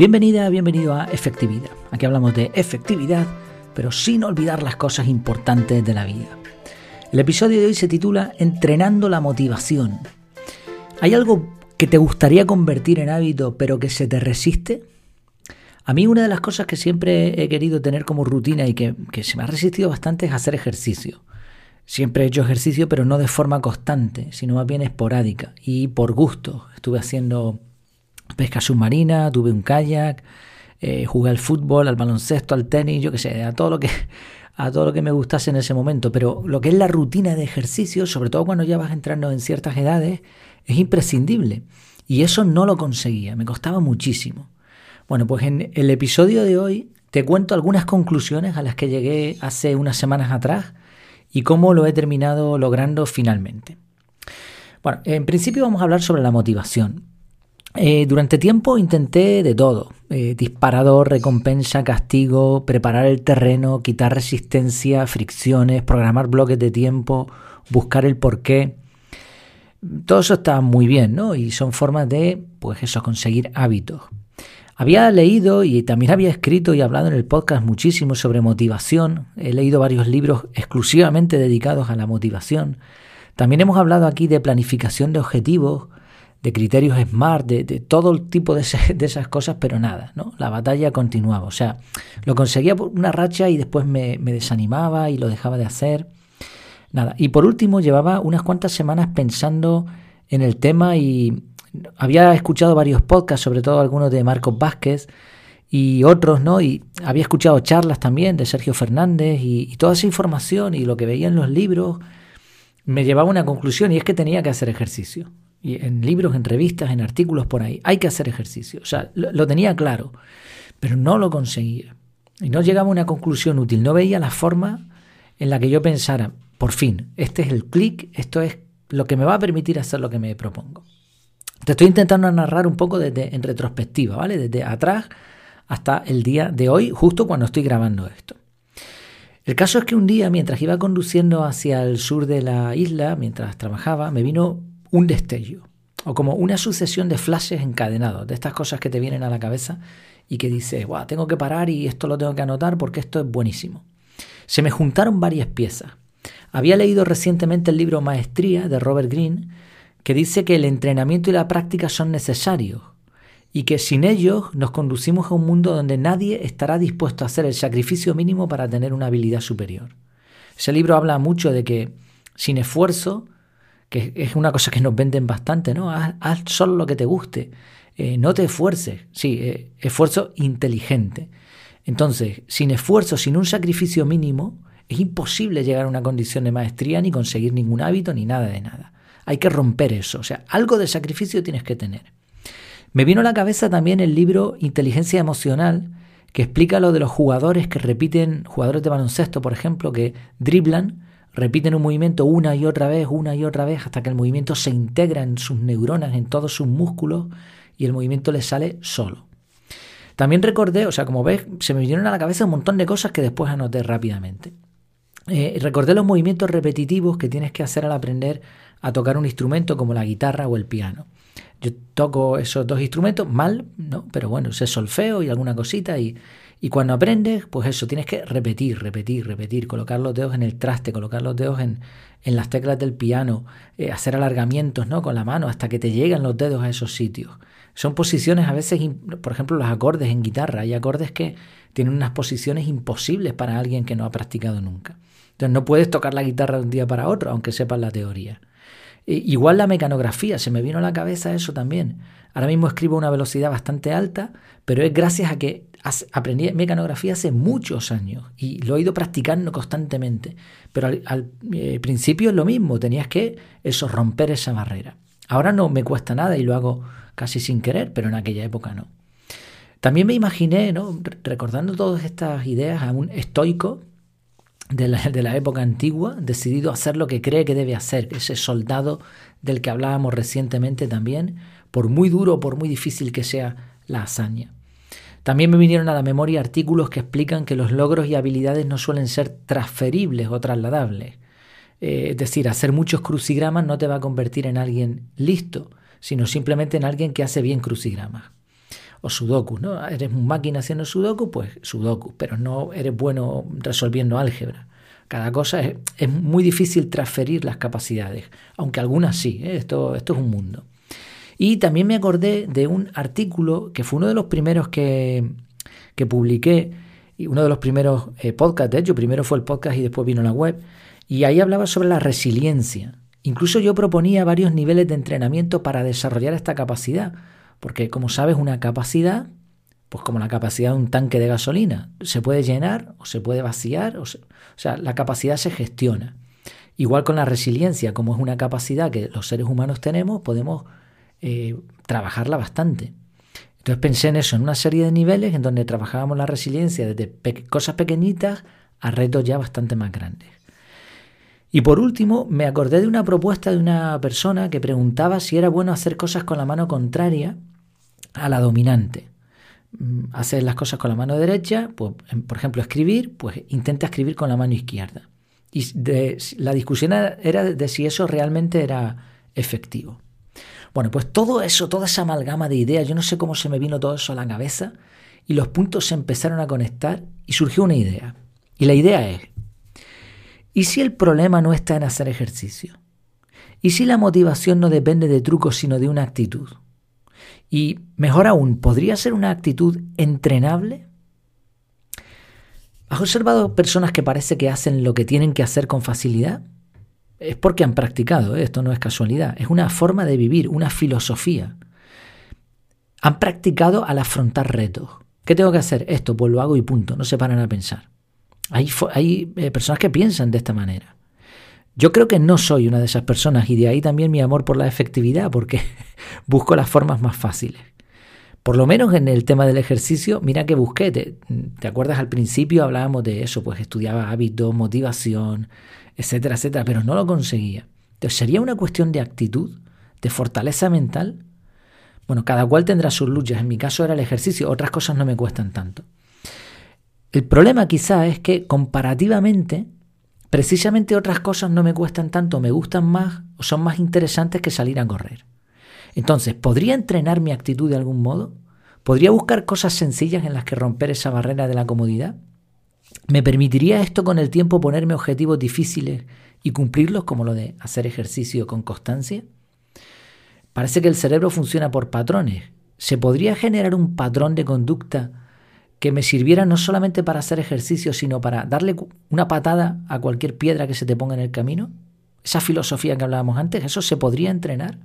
Bienvenida, bienvenido a Efectividad. Aquí hablamos de efectividad, pero sin olvidar las cosas importantes de la vida. El episodio de hoy se titula Entrenando la motivación. ¿Hay algo que te gustaría convertir en hábito pero que se te resiste? A mí una de las cosas que siempre he querido tener como rutina y que, se me ha resistido bastante es hacer ejercicio. Siempre he hecho ejercicio pero no de forma constante, sino más bien esporádica y por gusto. Estuve haciendo pesca submarina, tuve un kayak, eh, jugué al fútbol, al baloncesto, al tenis, yo qué sé, a todo lo que a todo lo que me gustase en ese momento, pero lo que es la rutina de ejercicio, sobre todo cuando ya vas entrando en ciertas edades, es imprescindible. Y eso no lo conseguía, me costaba muchísimo. Bueno, pues en el episodio de hoy te cuento algunas conclusiones a las que llegué hace unas semanas atrás y cómo lo he terminado logrando finalmente. Bueno, en principio vamos a hablar sobre la motivación. Eh, durante tiempo intenté de todo. Eh, disparador, recompensa, castigo, preparar el terreno, quitar resistencia, fricciones, programar bloques de tiempo, buscar el porqué. Todo eso está muy bien, ¿no? Y son formas de, pues eso, conseguir hábitos. Había leído y también había escrito y hablado en el podcast muchísimo sobre motivación. He leído varios libros exclusivamente dedicados a la motivación. También hemos hablado aquí de planificación de objetivos, de criterios SMART, de, todo el tipo de, esas cosas, pero nada, ¿no? La batalla continuaba. O sea, lo conseguía por una racha y después me, me desanimaba y lo dejaba de hacer. Nada. Y por último, llevaba unas cuantas semanas pensando en el tema y había escuchado varios podcasts, sobre todo algunos de Marcos Vázquez y otros, ¿no? Y había escuchado charlas también de Sergio Fernández y, toda esa información y lo que veía en los libros me llevaba a una conclusión y es que tenía que hacer ejercicio. En libros, en revistas, en artículos por ahí, hay que hacer ejercicio. O sea, lo, lo tenía claro, pero no lo conseguía. Y no llegaba a una conclusión útil, no veía la forma en la que yo pensara, por fin, este es el clic, esto es lo que me va a permitir hacer lo que me propongo. Te estoy intentando narrar un poco desde en retrospectiva, ¿vale? Desde atrás hasta el día de hoy, justo cuando estoy grabando esto. El caso es que un día, mientras iba conduciendo hacia el sur de la isla, mientras trabajaba, me vino un destello, o como una sucesión de flashes encadenados, de estas cosas que te vienen a la cabeza y que dices, Buah, tengo que parar y esto lo tengo que anotar porque esto es buenísimo. Se me juntaron varias piezas. Había leído recientemente el libro Maestría de Robert Greene, que dice que el entrenamiento y la práctica son necesarios y que sin ellos nos conducimos a un mundo donde nadie estará dispuesto a hacer el sacrificio mínimo para tener una habilidad superior. Ese libro habla mucho de que sin esfuerzo, que es una cosa que nos venden bastante, ¿no? Haz, solo lo que te guste, eh, no te esfuerces, sí, eh, esfuerzo inteligente. Entonces, sin esfuerzo, sin un sacrificio mínimo, es imposible llegar a una condición de maestría ni conseguir ningún hábito ni nada de nada. Hay que romper eso, o sea, algo de sacrificio tienes que tener. Me vino a la cabeza también el libro Inteligencia Emocional, que explica lo de los jugadores que repiten, jugadores de baloncesto, por ejemplo, que driblan, repiten un movimiento una y otra vez, una y otra vez, hasta que el movimiento se integra en sus neuronas, en todos sus músculos, y el movimiento les sale solo. También recordé, o sea, como ves, se me vinieron a la cabeza un montón de cosas que después anoté rápidamente. Eh, recordé los movimientos repetitivos que tienes que hacer al aprender a tocar un instrumento como la guitarra o el piano. Yo toco esos dos instrumentos mal, ¿no? Pero bueno, sé solfeo y alguna cosita y, y cuando aprendes, pues eso, tienes que repetir, repetir, repetir, colocar los dedos en el traste, colocar los dedos en, en las teclas del piano, eh, hacer alargamientos, ¿no? Con la mano hasta que te lleguen los dedos a esos sitios. Son posiciones a veces, por ejemplo, los acordes en guitarra. Hay acordes que tienen unas posiciones imposibles para alguien que no ha practicado nunca. Entonces no puedes tocar la guitarra de un día para otro, aunque sepas la teoría. Igual la mecanografía, se me vino a la cabeza eso también. Ahora mismo escribo a una velocidad bastante alta, pero es gracias a que aprendí mecanografía hace muchos años y lo he ido practicando constantemente. Pero al, eh, principio es lo mismo, tenías que eso, romper esa barrera. Ahora no me cuesta nada y lo hago casi sin querer, pero en aquella época no. También me imaginé, ¿no? recordando todas estas ideas, a un estoico de la, época antigua, decidido a hacer lo que cree que debe hacer, ese soldado del que hablábamos recientemente también, por muy duro, por muy difícil que sea la hazaña. También me vinieron a la memoria artículos que explican que los logros y habilidades no suelen ser transferibles o trasladables. Eh, es decir, hacer muchos crucigramas no te va a convertir en alguien listo, sino simplemente en alguien que hace bien crucigramas. o sudoku, ¿no? Eres un máquina haciendo sudoku, pues sudoku, pero no eres bueno resolviendo álgebra. Cada cosa es, muy difícil transferir las capacidades, aunque algunas sí, ¿eh? esto, esto es un mundo. Y también me acordé de un artículo que fue uno de los primeros que, que publiqué, y uno de los primeros eh, podcasts, de hecho, primero fue el podcast y después vino la web, y ahí hablaba sobre la resiliencia. Incluso yo proponía varios niveles de entrenamiento para desarrollar esta capacidad, porque como sabes, una capacidad pues como la capacidad de un tanque de gasolina. Se puede llenar o se puede vaciar, o, sea, la capacidad se gestiona. Igual con la resiliencia, como es una capacidad que los seres humanos tenemos, podemos eh, trabajarla bastante. Entonces pensé en eso, en una serie de niveles en donde trabajábamos la resiliencia desde cosas pequeñitas a retos ya bastante más grandes. Y por último, me acordé de una propuesta de una persona que preguntaba si era bueno hacer cosas con la mano contraria a la dominante. Mm, hacer las cosas con la mano derecha, pues, por ejemplo, escribir, pues intenta escribir con la mano izquierda. Y la discusión era de si eso realmente era efectivo. Bueno, pues todo eso, toda esa amalgama de ideas, yo no sé cómo se me vino todo eso a la cabeza y los puntos se empezaron a conectar y surgió una idea. Y la idea es, ¿y si el problema no está en hacer ejercicio? ¿Y si la motivación no depende de trucos sino de una actitud? Y mejor aún, ¿podría ser una actitud entrenable? ¿Has observado personas que parece que hacen lo que tienen que hacer con facilidad? Es porque han practicado, ¿eh? esto no es casualidad, es una forma de vivir, una filosofía. Han practicado al afrontar retos. ¿Qué tengo que hacer? Esto, pues lo hago y punto, no se paran a pensar. Hay, hay eh, personas que piensan de esta manera. Yo creo que no soy una de esas personas y de ahí también mi amor por la efectividad, porque busco las formas más fáciles. Por lo menos en el tema del ejercicio, mira que busqué, te, acuerdas al principio hablábamos de eso, pues estudiaba hábitos, motivación, etcétera, etcétera, pero no lo conseguía. Entonces, ¿sería una cuestión de actitud, de fortaleza mental? Bueno, cada cual tendrá sus luchas, en mi caso era el ejercicio, otras cosas no me cuestan tanto. El problema quizá es que comparativamente Precisamente otras cosas no me cuestan tanto, me gustan más o son más interesantes que salir a correr. Entonces, ¿podría entrenar mi actitud de algún modo? ¿Podría buscar cosas sencillas en las que romper esa barrera de la comodidad? ¿Me permitiría esto con el tiempo ponerme objetivos difíciles y cumplirlos como lo de hacer ejercicio con constancia? Parece que el cerebro funciona por patrones. ¿Se podría generar un patrón de conducta que me sirviera no solamente para hacer ejercicio, sino para darle una patada a cualquier piedra que se te ponga en el camino? Esa filosofía que hablábamos antes, ¿eso se podría entrenar?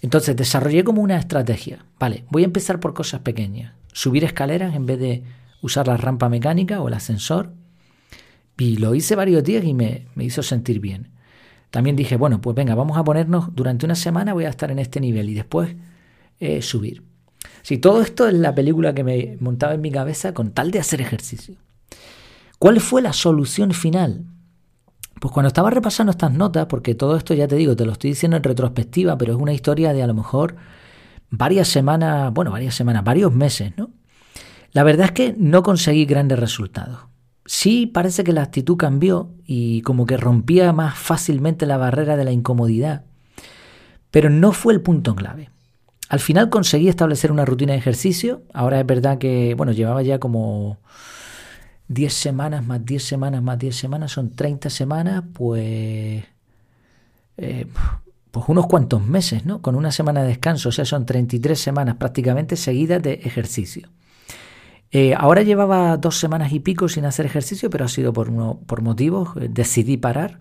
Entonces desarrollé como una estrategia. Vale, voy a empezar por cosas pequeñas. Subir escaleras en vez de usar la rampa mecánica o el ascensor. Y lo hice varios días y me, hizo sentir bien. También dije, bueno, pues venga, vamos a ponernos, durante una semana voy a estar en este nivel y después eh, subir. Si todo esto es la película que me montaba en mi cabeza con tal de hacer ejercicio. ¿Cuál fue la solución final? Pues cuando estaba repasando estas notas, porque todo esto ya te digo, te lo estoy diciendo en retrospectiva, pero es una historia de a lo mejor varias semanas, bueno, varias semanas, varios meses, ¿no? La verdad es que no conseguí grandes resultados. Sí parece que la actitud cambió y como que rompía más fácilmente la barrera de la incomodidad, pero no fue el punto clave. Al final conseguí establecer una rutina de ejercicio. Ahora es verdad que, bueno, llevaba ya como 10 semanas más 10 semanas más 10 semanas, son 30 semanas, pues, eh, pues unos cuantos meses, ¿no? Con una semana de descanso, o sea, son 33 semanas prácticamente seguidas de ejercicio. Eh, ahora llevaba dos semanas y pico sin hacer ejercicio, pero ha sido por, uno, por motivos, eh, decidí parar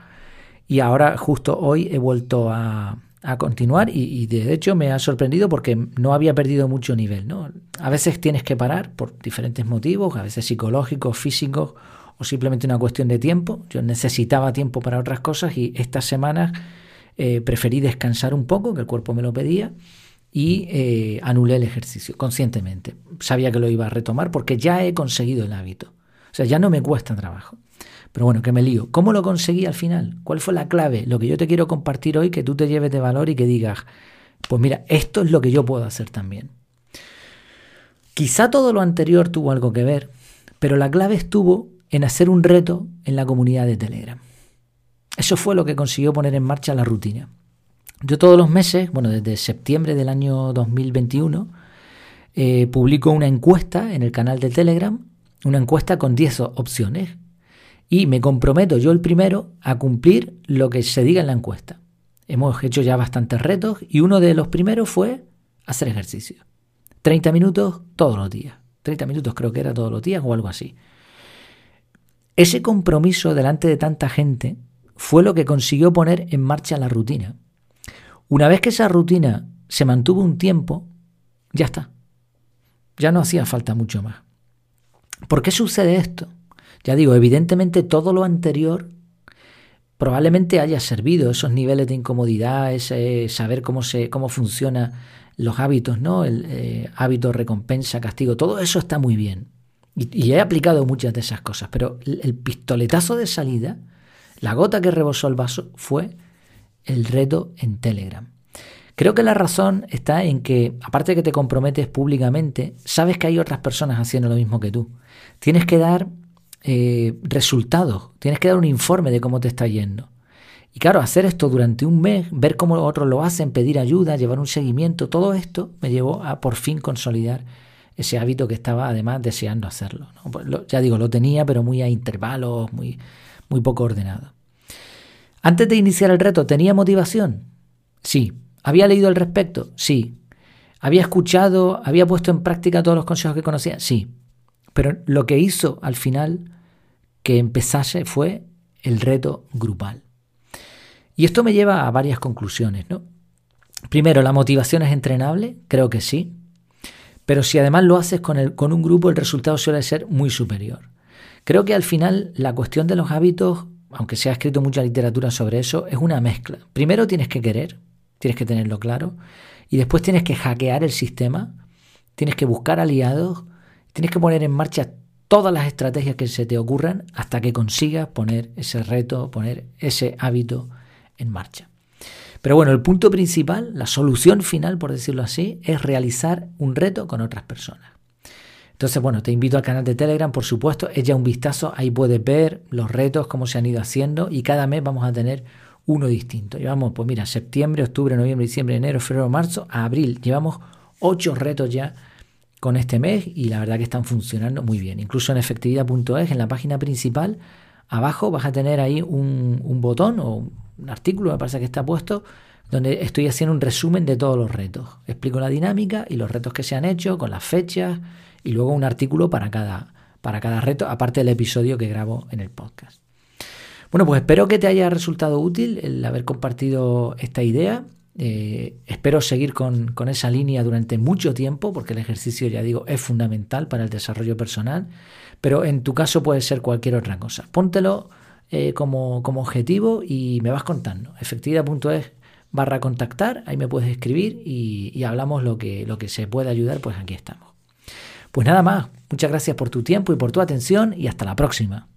y ahora justo hoy he vuelto a, a continuar y, de hecho me ha sorprendido porque no había perdido mucho nivel. ¿no? A veces tienes que parar por diferentes motivos, a veces psicológicos, físicos o simplemente una cuestión de tiempo. Yo necesitaba tiempo para otras cosas y estas semanas eh, preferí descansar un poco, que el cuerpo me lo pedía, y eh, anulé el ejercicio conscientemente. Sabía que lo iba a retomar porque ya he conseguido el hábito. O sea, ya no me cuesta trabajo. Pero bueno, que me lío. ¿Cómo lo conseguí al final? ¿Cuál fue la clave? Lo que yo te quiero compartir hoy, que tú te lleves de valor y que digas, pues mira, esto es lo que yo puedo hacer también. Quizá todo lo anterior tuvo algo que ver, pero la clave estuvo en hacer un reto en la comunidad de Telegram. Eso fue lo que consiguió poner en marcha la rutina. Yo todos los meses, bueno, desde septiembre del año 2021, eh, publico una encuesta en el canal de Telegram, una encuesta con 10 opciones. Y me comprometo yo el primero a cumplir lo que se diga en la encuesta. Hemos hecho ya bastantes retos y uno de los primeros fue hacer ejercicio. 30 minutos todos los días. 30 minutos creo que era todos los días o algo así. Ese compromiso delante de tanta gente fue lo que consiguió poner en marcha la rutina. Una vez que esa rutina se mantuvo un tiempo, ya está. Ya no hacía falta mucho más. ¿Por qué sucede esto? Ya digo, evidentemente todo lo anterior probablemente haya servido, esos niveles de incomodidad, ese saber cómo, se, cómo funciona los hábitos, ¿no? El eh, hábito, recompensa, castigo, todo eso está muy bien. Y, he aplicado muchas de esas cosas, pero el, pistoletazo de salida, la gota que rebosó el vaso, fue el reto en Telegram. Creo que la razón está en que, aparte de que te comprometes públicamente, sabes que hay otras personas haciendo lo mismo que tú. Tienes que dar eh, resultados, tienes que dar un informe de cómo te está yendo. Y claro, hacer esto durante un mes, ver cómo otros lo hacen, pedir ayuda, llevar un seguimiento, todo esto me llevó a por fin consolidar ese hábito que estaba además deseando hacerlo. Pues ya digo, lo tenía, pero muy a intervalos, muy, muy poco ordenado. Antes de iniciar el reto, ¿tenía motivación? Sí. ¿Había leído al respecto? Sí. ¿Había escuchado, había puesto en práctica todos los consejos que conocía? Sí. Pero lo que hizo al final que empezase fue el reto grupal. Y esto me lleva a varias conclusiones, ¿no? Primero, ¿la motivación es entrenable? Creo que sí. Pero si además lo haces con, el, con un grupo, el resultado suele ser muy superior. Creo que al final la cuestión de los hábitos, aunque se ha escrito mucha literatura sobre eso, es una mezcla. Primero tienes que querer, tienes que tenerlo claro, y después tienes que hackear el sistema, tienes que buscar aliados, tienes que poner en marcha todas las estrategias que se te ocurran hasta que consigas poner ese reto, poner ese hábito en marcha. Pero bueno, el punto principal, la solución final, por decirlo así, es realizar un reto con otras personas. Entonces, bueno, te invito al canal de Telegram, por supuesto, echa un vistazo, ahí puedes ver los retos, cómo se han ido haciendo y cada mes vamos a tener uno distinto. Llevamos, pues mira, septiembre, octubre, noviembre, diciembre, enero, febrero, marzo, abril. Llevamos ocho retos ya con este mes y la verdad que están funcionando muy bien. Incluso en efectividad.es, en la página principal, abajo vas a tener ahí un, botón o un artículo, me parece que está puesto, donde estoy haciendo un resumen de todos los retos. Explico la dinámica y los retos que se han hecho, con las fechas, y luego un artículo para cada, para cada reto, aparte del episodio que grabo en el podcast. Bueno, pues espero que te haya resultado útil el haber compartido esta idea. Eh, espero seguir con, con, esa línea durante mucho tiempo, porque el ejercicio, ya digo, es fundamental para el desarrollo personal, pero en tu caso puede ser cualquier otra cosa. Póntelo eh, como, como, objetivo y me vas contando. Efectividad.es barra contactar, ahí me puedes escribir y, y, hablamos lo que, lo que se puede ayudar, pues aquí estamos. Pues nada más, muchas gracias por tu tiempo y por tu atención y hasta la próxima.